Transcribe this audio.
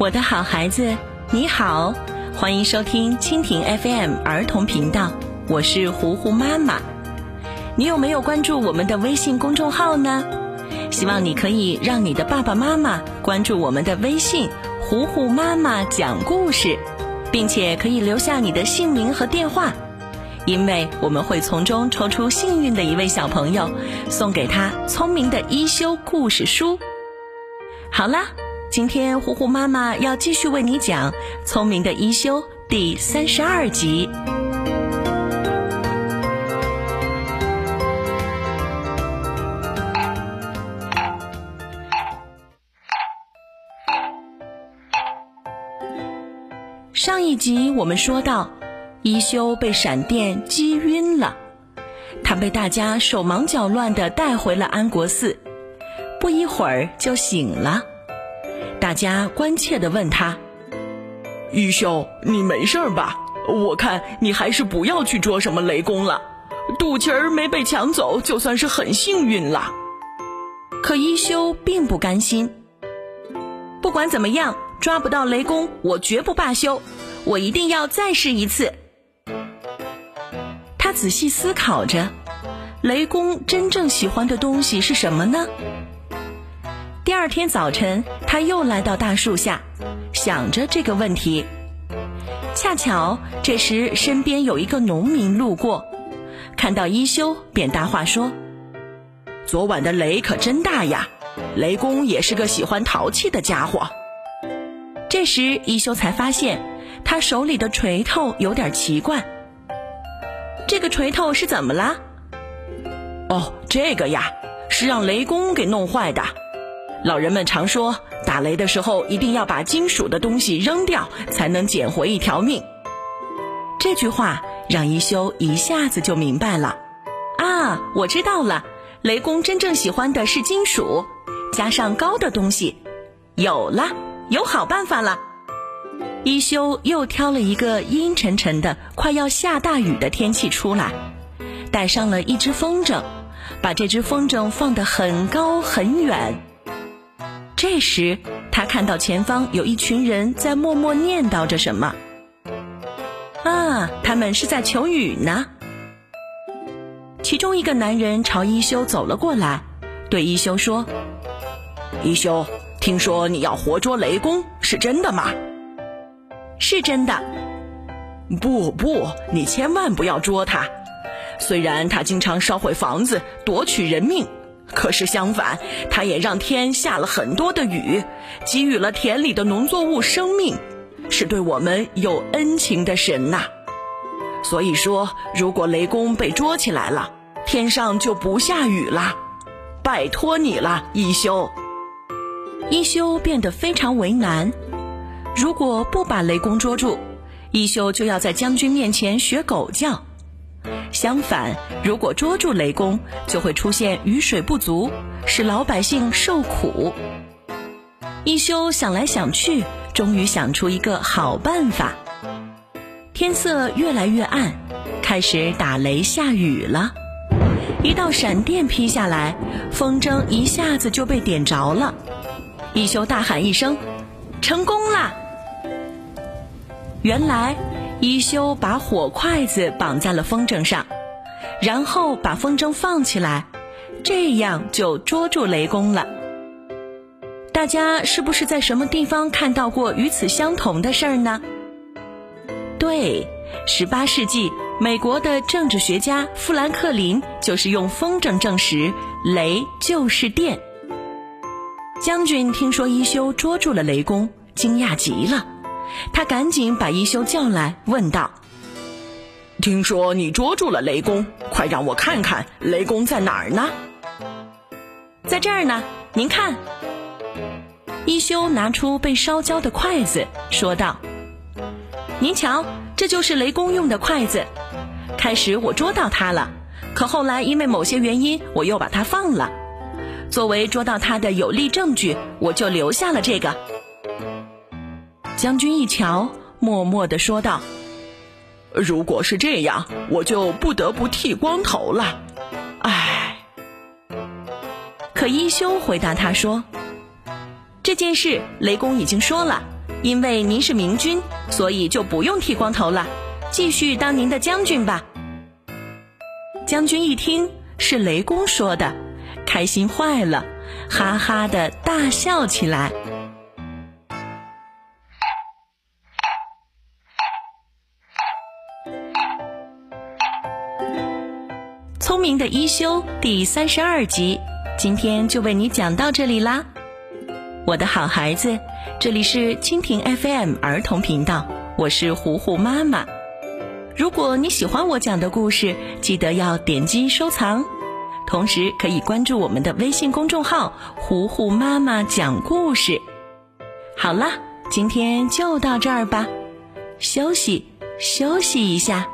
我的好孩子，你好，欢迎收听蜻蜓 FM 儿童频道，我是糊糊妈妈。你有没有关注我们的微信公众号呢？希望你可以让你的爸爸妈妈关注我们的微信“糊糊妈妈讲故事”，并且可以留下你的姓名和电话，因为我们会从中抽出幸运的一位小朋友，送给他聪明的一休故事书。好啦，今天糊糊妈妈要继续为你讲《聪明的一休》第三十二集。上一集我们说到，一休被闪电击晕了，他被大家手忙脚乱地带回了安国寺，不一会儿就醒了。大家关切地问他：“一休，你没事吧？我看你还是不要去捉什么雷公了。肚脐儿没被抢走，就算是很幸运了。”可一休并不甘心，不管怎么样。抓不到雷公，我绝不罢休，我一定要再试一次。他仔细思考着，雷公真正喜欢的东西是什么呢？第二天早晨，他又来到大树下，想着这个问题。恰巧这时身边有一个农民路过，看到一休，便搭话说：“昨晚的雷可真大呀，雷公也是个喜欢淘气的家伙。”这时，一休才发现他手里的锤头有点奇怪。这个锤头是怎么了？哦，这个呀，是让雷公给弄坏的。老人们常说，打雷的时候一定要把金属的东西扔掉，才能捡回一条命。这句话让一休一下子就明白了。啊，我知道了，雷公真正喜欢的是金属，加上高的东西。有了。有好办法了，一休又挑了一个阴沉沉的、快要下大雨的天气出来，带上了一只风筝，把这只风筝放得很高很远。这时，他看到前方有一群人在默默念叨着什么。啊，他们是在求雨呢。其中一个男人朝一休走了过来，对一休说：“一休。”听说你要活捉雷公，是真的吗？是真的。不不，你千万不要捉他。虽然他经常烧毁房子，夺取人命，可是相反，他也让天下了很多的雨，给予了田里的农作物生命，是对我们有恩情的神呐。所以说，如果雷公被捉起来了，天上就不下雨了。拜托你了，一休。一休变得非常为难。如果不把雷公捉住，一休就要在将军面前学狗叫；相反，如果捉住雷公，就会出现雨水不足，使老百姓受苦。一休想来想去，终于想出一个好办法。天色越来越暗，开始打雷下雨了。一道闪电劈下来，风筝一下子就被点着了。一休大喊一声：“成功了！”原来，一休把火筷子绑在了风筝上，然后把风筝放起来，这样就捉住雷公了。大家是不是在什么地方看到过与此相同的事儿呢？对，十八世纪美国的政治学家富兰克林就是用风筝证实雷就是电。将军听说一休捉住了雷公，惊讶极了。他赶紧把一休叫来，问道：“听说你捉住了雷公，快让我看看雷公在哪儿呢？”“在这儿呢，您看。”一休拿出被烧焦的筷子，说道：“您瞧，这就是雷公用的筷子。开始我捉到他了，可后来因为某些原因，我又把它放了。”作为捉到他的有力证据，我就留下了这个。将军一瞧，默默地说道：“如果是这样，我就不得不剃光头了。”唉。可一休回答他说：“这件事雷公已经说了，因为您是明君，所以就不用剃光头了，继续当您的将军吧。将军一听是雷公说的，开心坏了，哈哈的大笑起来。聪明的一休第三十二集，今天就为你讲到这里啦，我的好孩子，这里是蜻蜓 FM 儿童频道，我是糊糊妈妈。如果你喜欢我讲的故事，记得要点击收藏，同时可以关注我们的微信公众号“糊糊妈妈讲故事”。好了，今天就到这儿吧，休息休息一下。